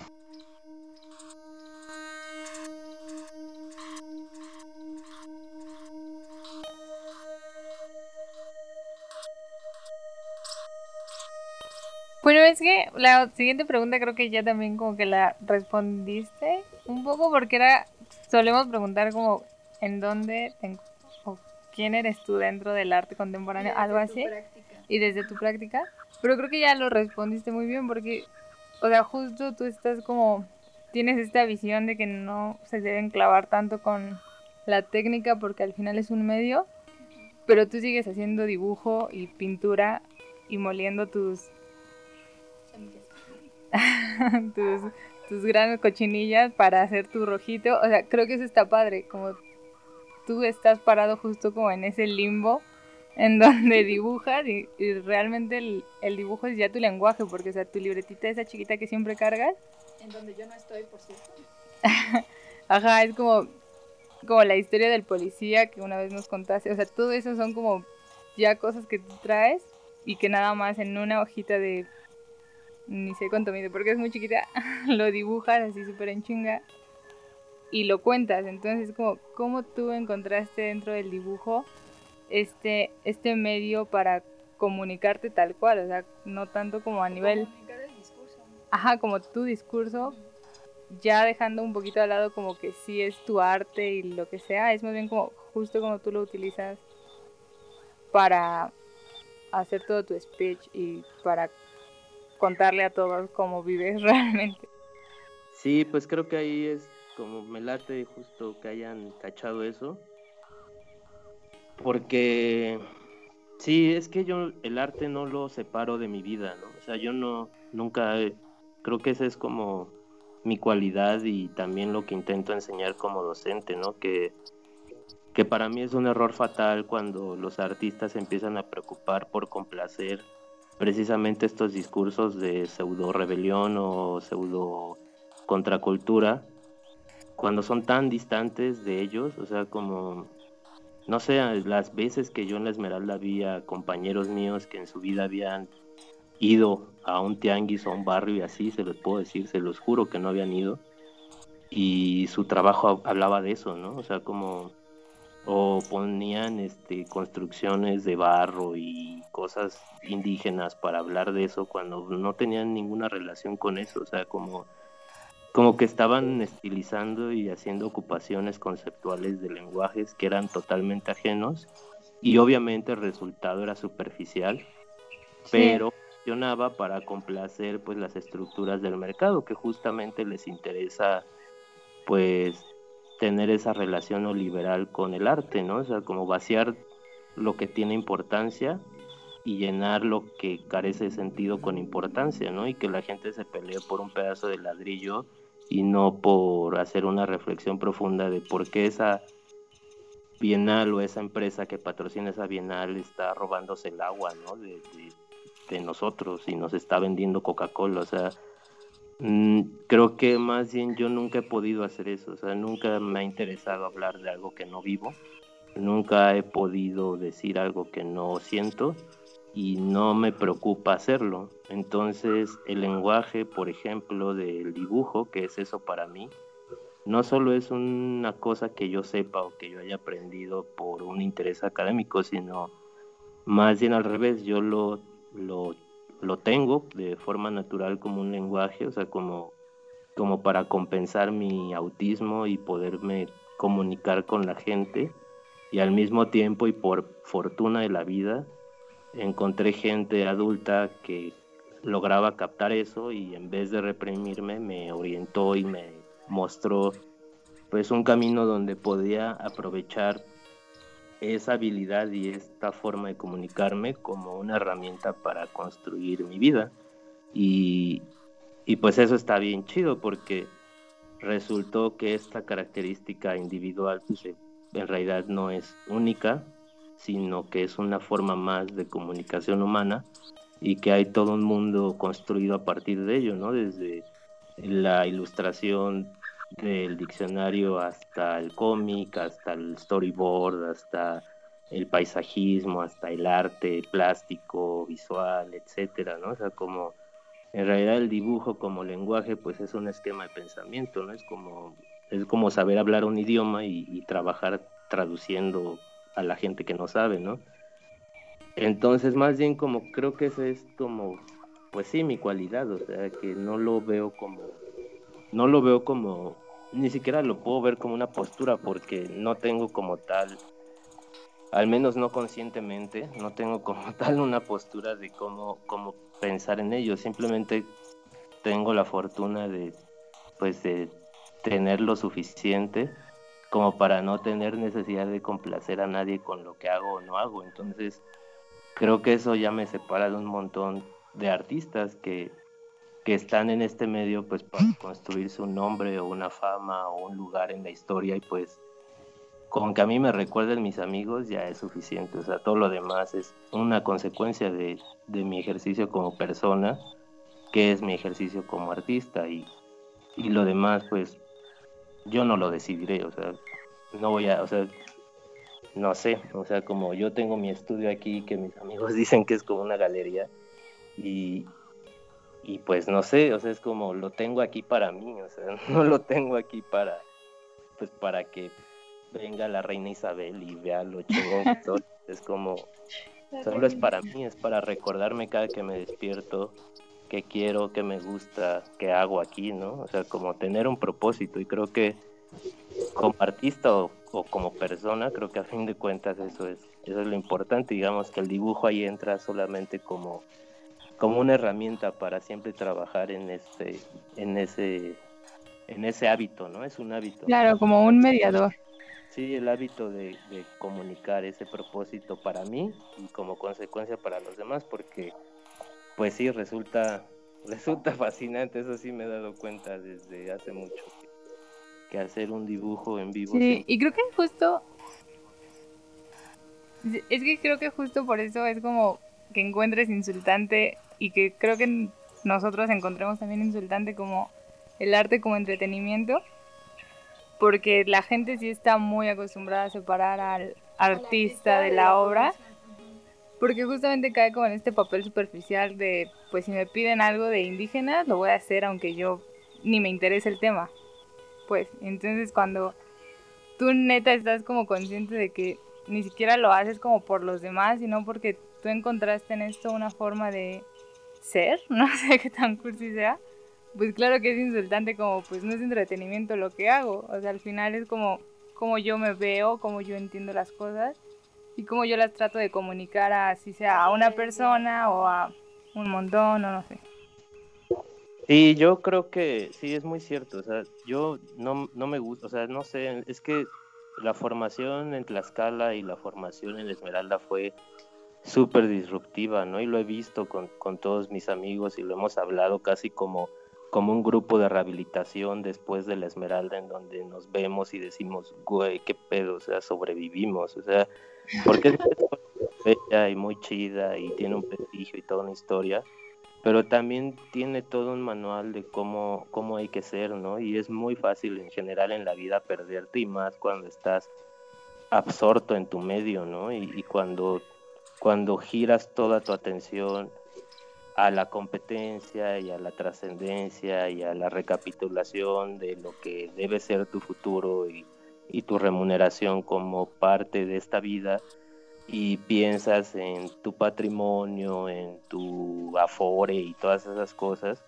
Bueno, es que la siguiente pregunta creo que ya también como que la respondiste un poco porque era, solemos preguntar como en dónde te, quién eres tú dentro del arte contemporáneo, algo así. Y desde tu práctica. Pero creo que ya lo respondiste muy bien porque, o sea, justo tú estás como, tienes esta visión de que no se deben clavar tanto con la técnica porque al final es un medio, pero tú sigues haciendo dibujo y pintura y moliendo tus (laughs) tus, tus grandes cochinillas para hacer tu rojito. O sea, creo que eso está padre, como tú estás parado justo como en ese limbo en (laughs) donde dibujas y, realmente el, dibujo es ya tu lenguaje, porque o sea, tu libretita esa chiquita que siempre cargas. En donde yo no estoy, por cierto. (laughs) Ajá, es como, como la historia del policía que una vez nos contaste. O sea, todo eso son como ya cosas que tú traes y que nada más en una hojita de ni sé cuánto mide porque es muy chiquita, (laughs) lo dibujas así súper en chinga y lo cuentas. Entonces, como, ¿cómo tú encontraste dentro del dibujo este, este medio para comunicarte tal cual? O sea, no tanto como a nivel... Comunicar el discurso. Ajá, como tu discurso, ya dejando un poquito al lado como que sí es tu arte y lo que sea, es más bien como justo como tú lo utilizas para hacer todo tu speech y para contarle a todos cómo vives (laughs) realmente. Sí, pues creo que ahí es como me late justo que hayan cachado eso. Porque sí, es que yo el arte no lo separo de mi vida, ¿no? O sea, yo no, nunca, creo que esa es como mi cualidad y también lo que intento enseñar como docente, ¿no? Que, que para mí es un error fatal cuando los artistas empiezan a preocupar por complacer precisamente estos discursos de pseudo rebelión o pseudo contracultura cuando son tan distantes de ellos, o sea, como, no sé, las veces que yo en la Esmeralda vi a compañeros míos que en su vida habían ido a un tianguis o a un barrio y así, se los puedo decir, se los juro que no habían ido, y su trabajo hablaba de eso, ¿no? O sea, como, o ponían este, construcciones de barro y cosas indígenas para hablar de eso cuando no tenían ninguna relación con eso, o sea, como como que estaban estilizando y haciendo ocupaciones conceptuales de lenguajes que eran totalmente ajenos y obviamente el resultado era superficial, pero funcionaba para complacer pues las estructuras del mercado que justamente les interesa pues tener esa relación liberal con el arte, ¿no? O sea, como vaciar lo que tiene importancia y llenar lo que carece de sentido con importancia, ¿no? Y que la gente se pelee por un pedazo de ladrillo y no por hacer una reflexión profunda de por qué esa bienal o esa empresa que patrocina esa bienal está robándose el agua ¿no? de, nosotros y nos está vendiendo Coca-Cola. O sea, creo que más bien yo nunca he podido hacer eso. O sea, nunca me ha interesado hablar de algo que no vivo. nunca he podido decir algo que no siento y no me preocupa hacerlo. Entonces el lenguaje, por ejemplo, del dibujo, que es eso para mí, no solo es una cosa que yo sepa o que yo haya aprendido por un interés académico, sino más bien al revés, yo lo, lo, lo tengo de forma natural como un lenguaje, o sea, como, como para compensar mi autismo y poderme comunicar con la gente. Y al mismo tiempo y por fortuna de la vida encontré gente adulta que lograba captar eso y en vez de reprimirme me orientó y me mostró pues un camino donde podía aprovechar esa habilidad y esta forma de comunicarme como una herramienta para construir mi vida y, y pues eso está bien chido porque resultó que esta característica individual pues, en realidad no es única sino que es una forma más de comunicación humana y que hay todo un mundo construido a partir de ello, ¿no? Desde la ilustración del diccionario hasta el cómic, hasta el storyboard, hasta el paisajismo, hasta el arte plástico, visual, etcétera, ¿no? O sea, como en realidad el dibujo como lenguaje, pues es un esquema de pensamiento, ¿no? Es como, es como saber hablar un idioma y, trabajar traduciendo a la gente que no sabe, ¿no? Entonces, más bien como creo que esa es como, pues sí, mi cualidad, o sea, que no lo veo como, no lo veo como, ni siquiera lo puedo ver como una postura porque no tengo como tal, al menos no conscientemente, no tengo como (laughs) tal una postura de cómo, cómo pensar en ello, simplemente tengo la fortuna de, pues de tener lo suficiente como para no tener necesidad de complacer a nadie con lo que hago o no hago. Entonces, creo que eso ya me separa de un montón de artistas que, que están en este medio pues para construir su nombre o una fama o un lugar en la historia y pues con que a mí me recuerden mis amigos ya es suficiente. O sea, todo lo demás es una consecuencia de, de mi ejercicio como persona, que es mi ejercicio como artista y, y lo demás pues yo no lo decidiré, o sea, no voy a, o sea, no sé, o sea, como yo tengo mi estudio aquí que mis amigos (laughs) dicen que es como una galería y, y pues no sé, o sea, es como lo tengo aquí para mí, o sea, (laughs) no lo tengo aquí para, pues para que venga la reina Isabel y vea lo chingón (laughs) es como, solo es para mí, es para recordarme cada que me despierto qué quiero, qué me gusta, qué hago aquí, ¿no? O sea, como tener un propósito y creo que como artista o, como persona, creo que a fin de cuentas eso es, eso es lo importante, digamos que el dibujo ahí entra solamente como, como una herramienta para siempre trabajar en este, en ese, en ese hábito, ¿no? Es un hábito. Claro, como un mediador. Sí, el hábito de, de comunicar ese propósito para mí y como consecuencia para los demás, porque pues sí, resulta, (laughs) resulta fascinante, eso sí me he dado cuenta desde hace mucho, que, hacer un dibujo en vivo. Sí, y creo que justo, es que creo que justo por eso es como que encuentres insultante y que creo que nosotros encontremos también insultante como el arte como entretenimiento, porque la gente sí está muy acostumbrada a separar al artista de la obra porque justamente cae como en este papel superficial de, pues si me piden algo de indígenas, lo voy a hacer aunque yo ni me interese el tema. Pues, entonces cuando tú neta estás como consciente de que ni siquiera lo haces como por los demás, sino porque tú encontraste en esto una forma de ser, (laughs) no sé qué tan cursi sea, pues claro que es insultante como pues no es entretenimiento lo que hago, o sea, al final es como como yo me veo, como yo entiendo las cosas y cómo yo las trato de comunicar a, si sea a una persona o a un montón o no sé. Sí, yo creo que sí, es muy cierto. O sea, yo no, no me gusta, o sea, no sé, es que la formación en Tlaxcala y la formación en Esmeralda fue súper disruptiva, ¿no? Y lo he visto con, con, todos mis amigos y lo hemos hablado casi como, como un grupo de rehabilitación después de la Esmeralda en donde nos vemos y decimos, güey, qué pedo, o sea, sobrevivimos, o sea, porque es bella y muy chida y tiene un prestigio y toda una historia, pero también tiene todo un manual de cómo, cómo hay que ser, ¿no? Y es muy fácil en general en la vida perderte y más cuando estás absorto en tu medio, ¿no? Y, y cuando, cuando giras toda tu atención a la competencia y a la trascendencia y a la recapitulación de lo que debe ser tu futuro y, y tu remuneración como parte de esta vida y piensas en tu patrimonio, en tu afore y todas esas cosas,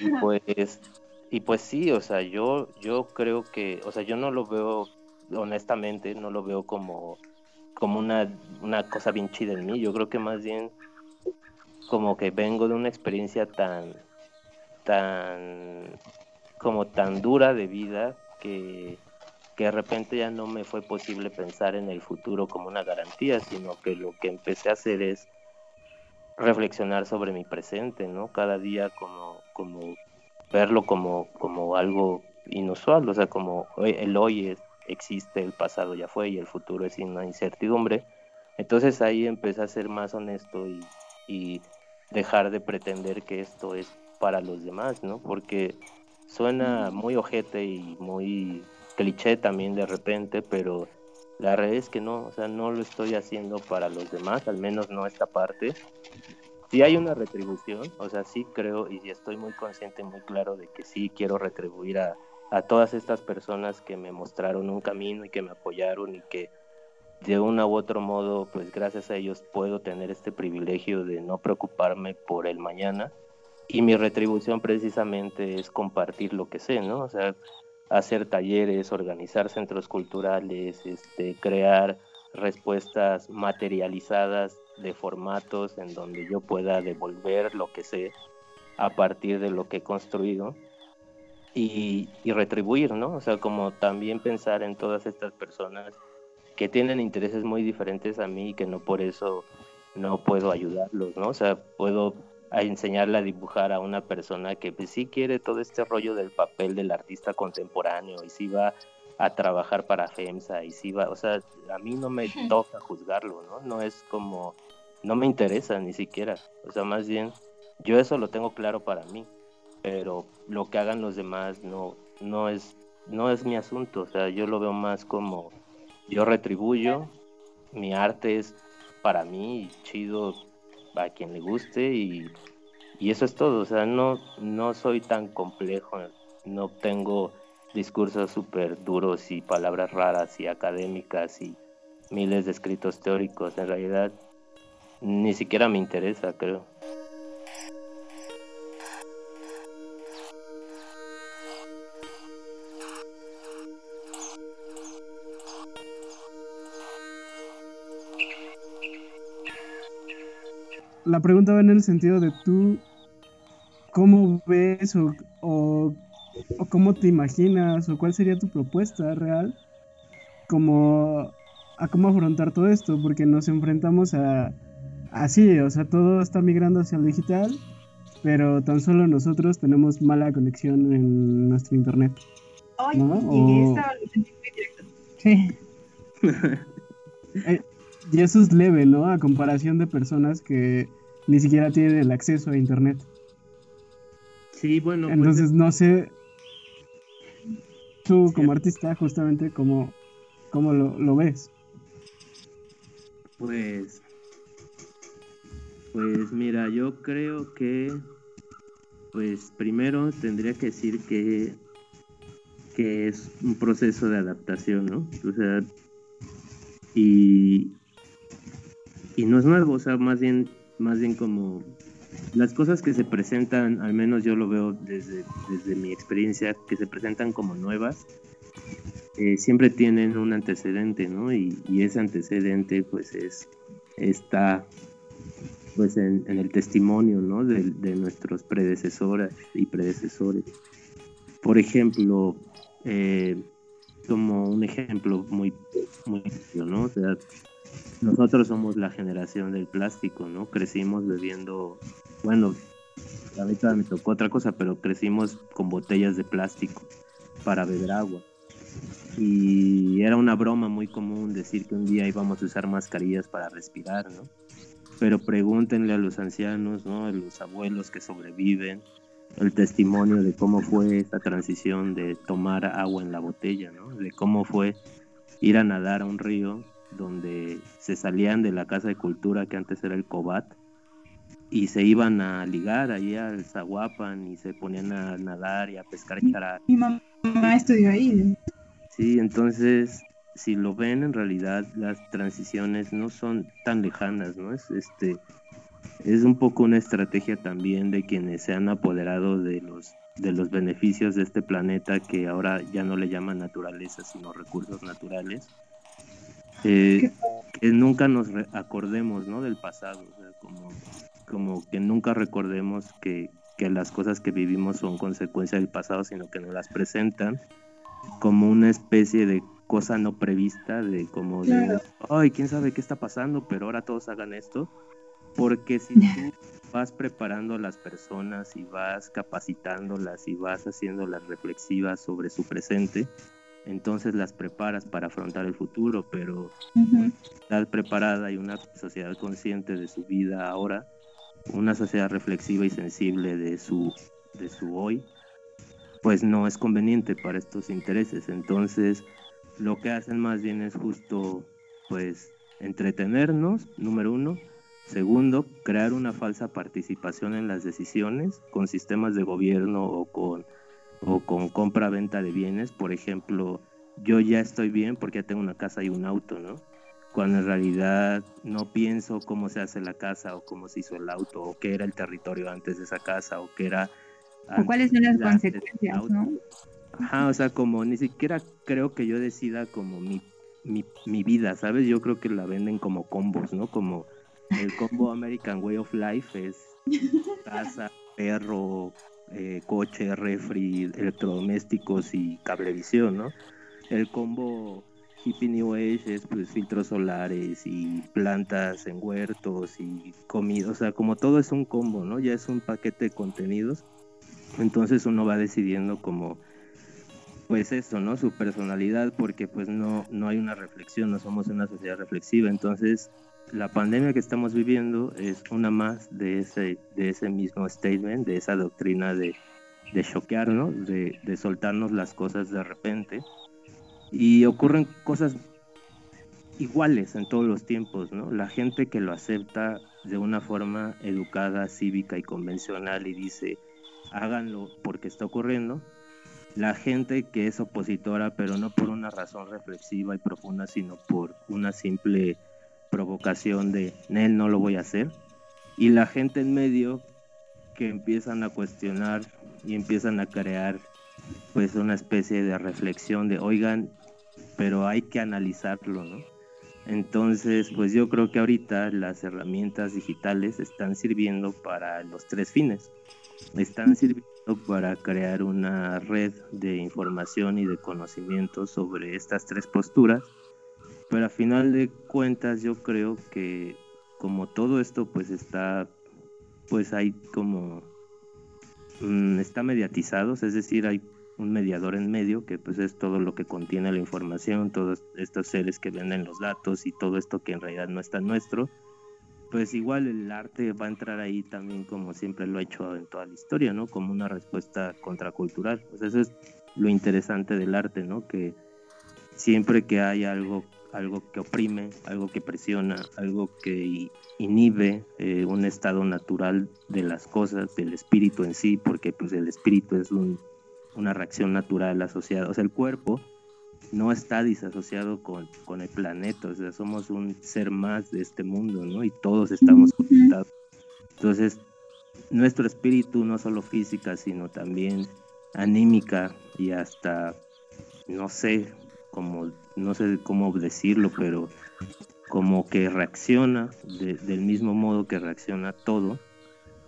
y pues, y pues sí, o sea, yo, yo creo que, o sea, yo no lo veo, honestamente, no lo veo como, como una, una cosa bien chida en mí, yo creo que más bien como que vengo de una experiencia tan, tan, como tan dura de vida que, que de repente ya no me fue posible pensar en el futuro como una garantía, sino que lo que empecé a hacer es reflexionar sobre mi presente, ¿no? Cada día como, como verlo como, como algo inusual, o sea, como el hoy es, existe, el pasado ya fue y el futuro es una incertidumbre. Entonces ahí empecé a ser más honesto y, y dejar de pretender que esto es para los demás, ¿no? Porque suena muy ojete y muy cliché también de repente, pero la realidad es que no, o sea, no lo estoy haciendo para los demás, al menos no esta parte. Sí hay una retribución, o sea, sí creo y estoy muy consciente, muy claro de que sí quiero retribuir a, a todas estas personas que me mostraron un camino y que me apoyaron y que de una u otro modo, pues gracias a ellos puedo tener este privilegio de no preocuparme por el mañana. Y mi retribución precisamente es compartir lo que sé, ¿no? O sea, hacer talleres, organizar centros culturales, este, crear respuestas materializadas de formatos en donde yo pueda devolver lo que sé a partir de lo que he construido y, y retribuir, ¿no? O sea, como también pensar en todas estas personas que tienen intereses muy diferentes a mí y que no por eso no puedo ayudarlos, ¿no? O sea, puedo enseñarle a dibujar a una persona que pues, sí quiere todo este rollo del papel del artista contemporáneo y sí va a trabajar para FEMSA y sí va, o sea, a mí no me toca juzgarlo, ¿no? No es como, no me interesa ni siquiera, o sea, más bien, yo eso lo tengo claro para mí, pero lo que hagan los demás no, no es, no es mi asunto, o sea, yo lo veo más como yo retribuyo, mi arte es para mí chido a quien le guste y, y eso es todo, o sea, no, no soy tan complejo, no tengo discursos súper duros y palabras raras y académicas y miles de escritos teóricos, en realidad ni siquiera me interesa, creo. La pregunta va en el sentido de tú, ¿cómo ves o, o, cómo te imaginas o cuál sería tu propuesta real como a cómo afrontar todo esto? Porque nos enfrentamos a así, o sea, todo está migrando hacia lo digital, pero tan solo nosotros tenemos mala conexión en nuestro internet. Ay, O-. Sí. (laughs) Eh, y eso es leve, ¿no? A comparación de personas que ni siquiera tienen el acceso a internet. Sí, bueno, pues, Entonces, no sé, tú como artista, justamente, ¿cómo, cómo lo, lo ves? Pues, pues mira, yo creo que, pues primero tendría que decir que, que es un proceso de adaptación, ¿no? O sea, y, y no es nuevo, o sea, más bien, más bien como las cosas que se presentan, al menos yo lo veo desde, desde mi experiencia, que se presentan como nuevas, eh, siempre tienen un antecedente, ¿no? Y, y ese antecedente, pues, es está pues en, en el testimonio ¿no? de, de nuestros predecesoras y predecesores. Por ejemplo, eh, como un ejemplo muy, muy ¿no? O sea, nosotros somos la generación del plástico, ¿no? Crecimos bebiendo, bueno, ahorita me tocó otra cosa, pero crecimos con botellas de plástico para beber agua. Y era una broma muy común decir que un día íbamos a usar mascarillas para respirar, ¿no? Pero pregúntenle a los ancianos, ¿no? A los abuelos que sobreviven, el testimonio de cómo fue esta transición de tomar agua en la botella, ¿no? De cómo fue ir a nadar a un río donde se salían de la casa de cultura que antes era el Cobat y se iban a ligar ahí al Zaguapan y se ponían a nadar y a pescar charal. Mi mamá estudió ahí. Sí, entonces si lo ven en realidad las transiciones no son tan lejanas, ¿no? Es este es un poco una estrategia también de quienes se han apoderado de los de los beneficios de este planeta que ahora ya no le llaman naturaleza sino recursos naturales eh, que nunca nos acordemos ¿no? del pasado como, como que nunca recordemos que, que las cosas que vivimos son consecuencia del pasado sino que nos las presentan como una especie de cosa no prevista de como de ay quién sabe qué está pasando pero ahora todos hagan esto porque si (laughs) tú vas preparando a las personas y vas capacitándolas y vas haciéndolas reflexivas sobre su presente, entonces las preparas para afrontar el futuro, pero una sociedad preparada y una sociedad consciente de su vida ahora, una sociedad reflexiva y sensible de su, de su hoy, pues no es conveniente para estos intereses. Entonces, lo que hacen más bien es justo, pues, entretenernos, número uno, Segundo, crear una falsa participación en las decisiones con sistemas de gobierno o con, o con compra-venta de bienes. Por ejemplo, yo ya estoy bien porque ya tengo una casa y un auto, ¿no? Cuando en realidad no pienso cómo se hace la casa o cómo se hizo el auto o qué era el territorio antes de esa casa o qué era... O cuáles son las consecuencias, ¿no? Ajá, o sea, como ni siquiera creo que yo decida como mi, mi, mi vida, ¿sabes? Yo creo que la venden como combos, ¿no? Como el combo American Way of Life es (laughs) casa, perro, eh, coche, refri, electrodomésticos y cablevisión, ¿no? El combo Hippie New Age es pues filtros solares y plantas en huertos y comida, o sea, como todo es un combo, ¿no? Ya es un paquete de contenidos. Entonces uno va decidiendo como pues eso, ¿no? Su personalidad porque pues no no hay una reflexión, no somos una sociedad reflexiva, entonces la pandemia que estamos viviendo es una más de ese, de ese mismo statement, de esa doctrina de, de choquearnos, de, de soltarnos las cosas de repente. Y ocurren cosas iguales en todos los tiempos, ¿no? La gente que lo acepta de una forma educada, cívica y convencional y dice, háganlo porque está ocurriendo. La gente que es opositora, pero no por una razón reflexiva y profunda, sino por una simple provocación de él no lo voy a hacer y la gente en medio que empiezan a cuestionar y empiezan a crear pues una especie de reflexión de oigan pero hay que analizarlo no entonces pues yo creo que ahorita las herramientas digitales están sirviendo para los tres fines. Están sirviendo para crear una red de información y de conocimiento sobre estas tres posturas pero a final de cuentas yo creo que como todo esto pues está, pues hay como, mm, está mediatizado, es decir, hay un mediador en medio que pues es todo lo que contiene la información, todos estos seres que venden los datos y todo esto que en realidad no está nuestro, pues igual el arte va a entrar ahí también como siempre lo ha hecho en toda la historia, ¿no? Como una respuesta contracultural. Pues eso es lo interesante del arte, ¿no? Que siempre que hay algo algo que oprime, algo que presiona, algo que inhibe eh, un estado natural de las cosas, del espíritu en sí, porque pues el espíritu es una reacción natural asociada, o sea, el cuerpo no está disasociado con, con el planeta, o sea, somos un ser más de este mundo, ¿no? Y todos estamos conectados. Entonces, nuestro espíritu, no solo física, sino también anímica y hasta, no sé, como, no sé cómo decirlo, pero como que reacciona del mismo modo que reacciona todo.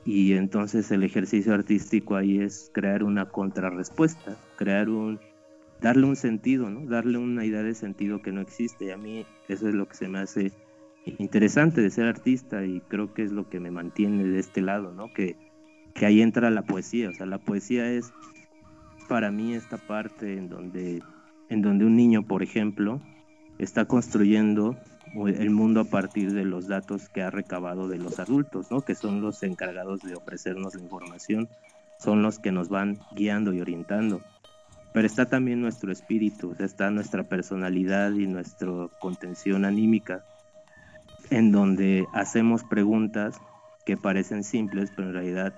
Y entonces el ejercicio artístico ahí es crear una contrarrespuesta, crear un, darle un sentido, ¿no? Darle una idea de sentido que no existe. Y a mí eso es lo que se me hace interesante de ser artista y creo que es lo que me mantiene de este lado, ¿no? Que, que ahí entra la poesía. O sea, la poesía es para mí esta parte en donde en donde un niño, por ejemplo, está construyendo el mundo a partir de los datos que ha recabado de los adultos, ¿no? que son los encargados de ofrecernos la información, son los que nos van guiando y orientando. pero está también nuestro espíritu, está nuestra personalidad y nuestra contención anímica, en donde hacemos preguntas que parecen simples, pero en realidad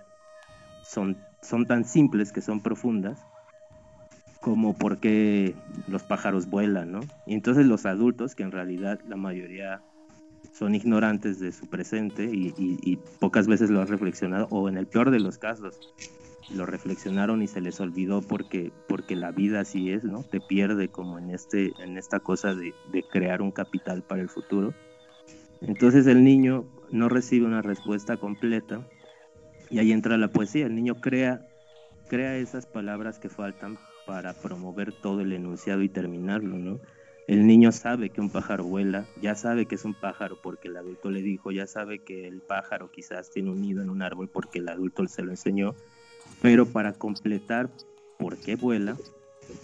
son, son tan simples que son profundas, como por qué los pájaros vuelan, ¿no? Y entonces los adultos, que en realidad la mayoría son ignorantes de su presente y, pocas veces lo han reflexionado, o en el peor de los casos, lo reflexionaron y se les olvidó porque, porque la vida así es, ¿no? Te pierde como en, este, en esta cosa de, de crear un capital para el futuro. Entonces el niño no recibe una respuesta completa y ahí entra la poesía. El niño crea, crea esas palabras que faltan para promover todo el enunciado y terminarlo, ¿no? El niño sabe que un pájaro vuela, ya sabe que es un pájaro porque el adulto le dijo, ya sabe que el pájaro quizás tiene un nido en un árbol porque el adulto se lo enseñó, pero para completar por qué vuela,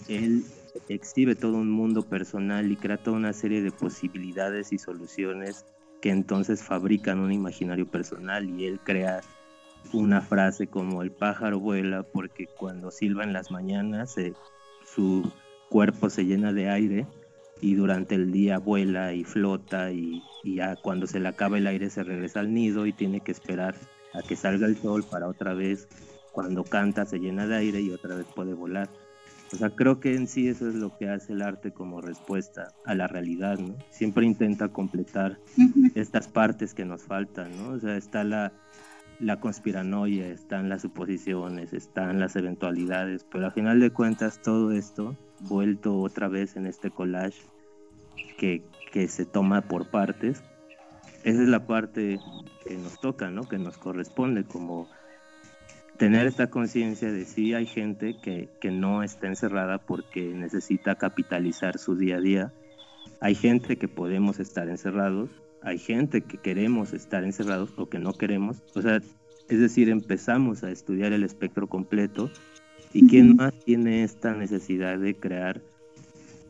él exhibe todo un mundo personal y crea toda una serie de posibilidades y soluciones que entonces fabrican un imaginario personal y él crea una frase como el pájaro vuela porque cuando silba en las mañanas eh, su cuerpo se llena de aire y durante el día vuela y flota y, y, ya cuando se le acaba el aire se regresa al nido y tiene que esperar a que salga el sol para otra vez cuando canta se llena de aire y otra vez puede volar. O sea, creo que en sí eso es lo que hace el arte como respuesta a la realidad, ¿no? Siempre intenta completar estas partes que nos faltan, ¿no? O sea, está la, la conspiranoia, están las suposiciones, están las eventualidades, pero al final de cuentas todo esto vuelto otra vez en este collage que, que se toma por partes, esa es la parte que nos toca, ¿no? Que nos corresponde como tener esta conciencia de si hay gente que, que, no está encerrada porque necesita capitalizar su día a día. Hay gente que podemos estar encerrados, hay gente que queremos estar encerrados o que no queremos. O sea, es decir, empezamos a estudiar el espectro completo y quién más tiene esta necesidad de crear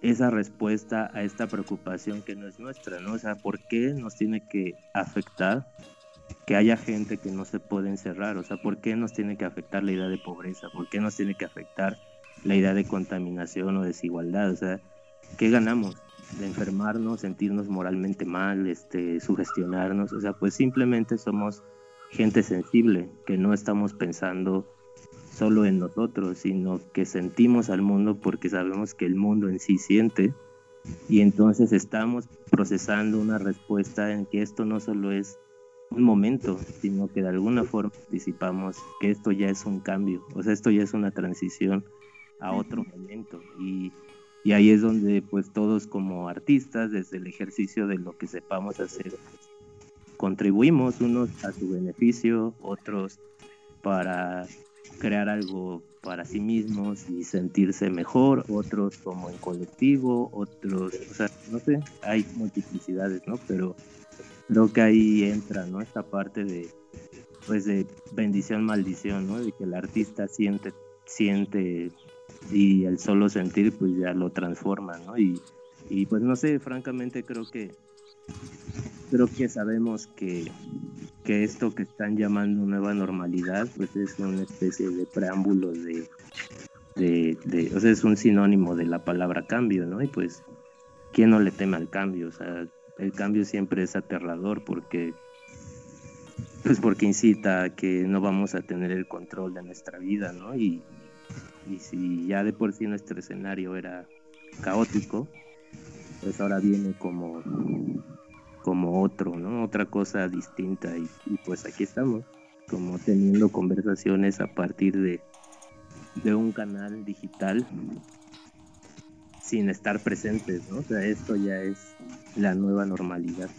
esa respuesta a esta preocupación que no es nuestra, ¿no? O sea, ¿por qué nos tiene que afectar que haya gente que no se puede encerrar, o sea, ¿por qué nos tiene que afectar la idea de pobreza? ¿Por qué nos tiene que afectar la idea de contaminación o desigualdad? O sea, ¿qué ganamos? De enfermarnos, sentirnos moralmente mal, este, sugestionarnos, o sea, pues simplemente somos gente sensible, que no estamos pensando solo en nosotros, sino que sentimos al mundo porque sabemos que el mundo en sí siente y entonces estamos procesando una respuesta en que esto no solo es un momento, sino que de alguna forma anticipamos que esto ya es un cambio, o sea, esto ya es una transición a otro momento. Y, y ahí es donde pues todos como artistas, desde el ejercicio de lo que sepamos hacer, contribuimos unos a su beneficio, otros para crear algo para sí mismos y sentirse mejor, otros como en colectivo, otros, o sea, no sé, hay multiplicidades, ¿no? Pero creo que ahí entra, ¿no? Esta parte de, pues de bendición, maldición, ¿no? De que el artista siente, siente y el solo sentir pues ya lo transforma, ¿no? Y, y pues no sé, francamente creo que creo que sabemos que, que esto que están llamando nueva normalidad pues es una especie de preámbulo de, de, o sea, es un sinónimo de la palabra cambio, ¿no? Y pues, ¿quién no le teme al cambio? O sea, el cambio siempre es aterrador porque pues porque incita a que no vamos a tener el control de nuestra vida, ¿no? Y, y si ya de por sí nuestro escenario era caótico, pues ahora viene como, como otro, ¿no? Otra cosa distinta y, pues aquí estamos, como teniendo conversaciones a partir de, de un canal digital sin estar presentes, ¿no? O sea, esto ya es la nueva normalidad.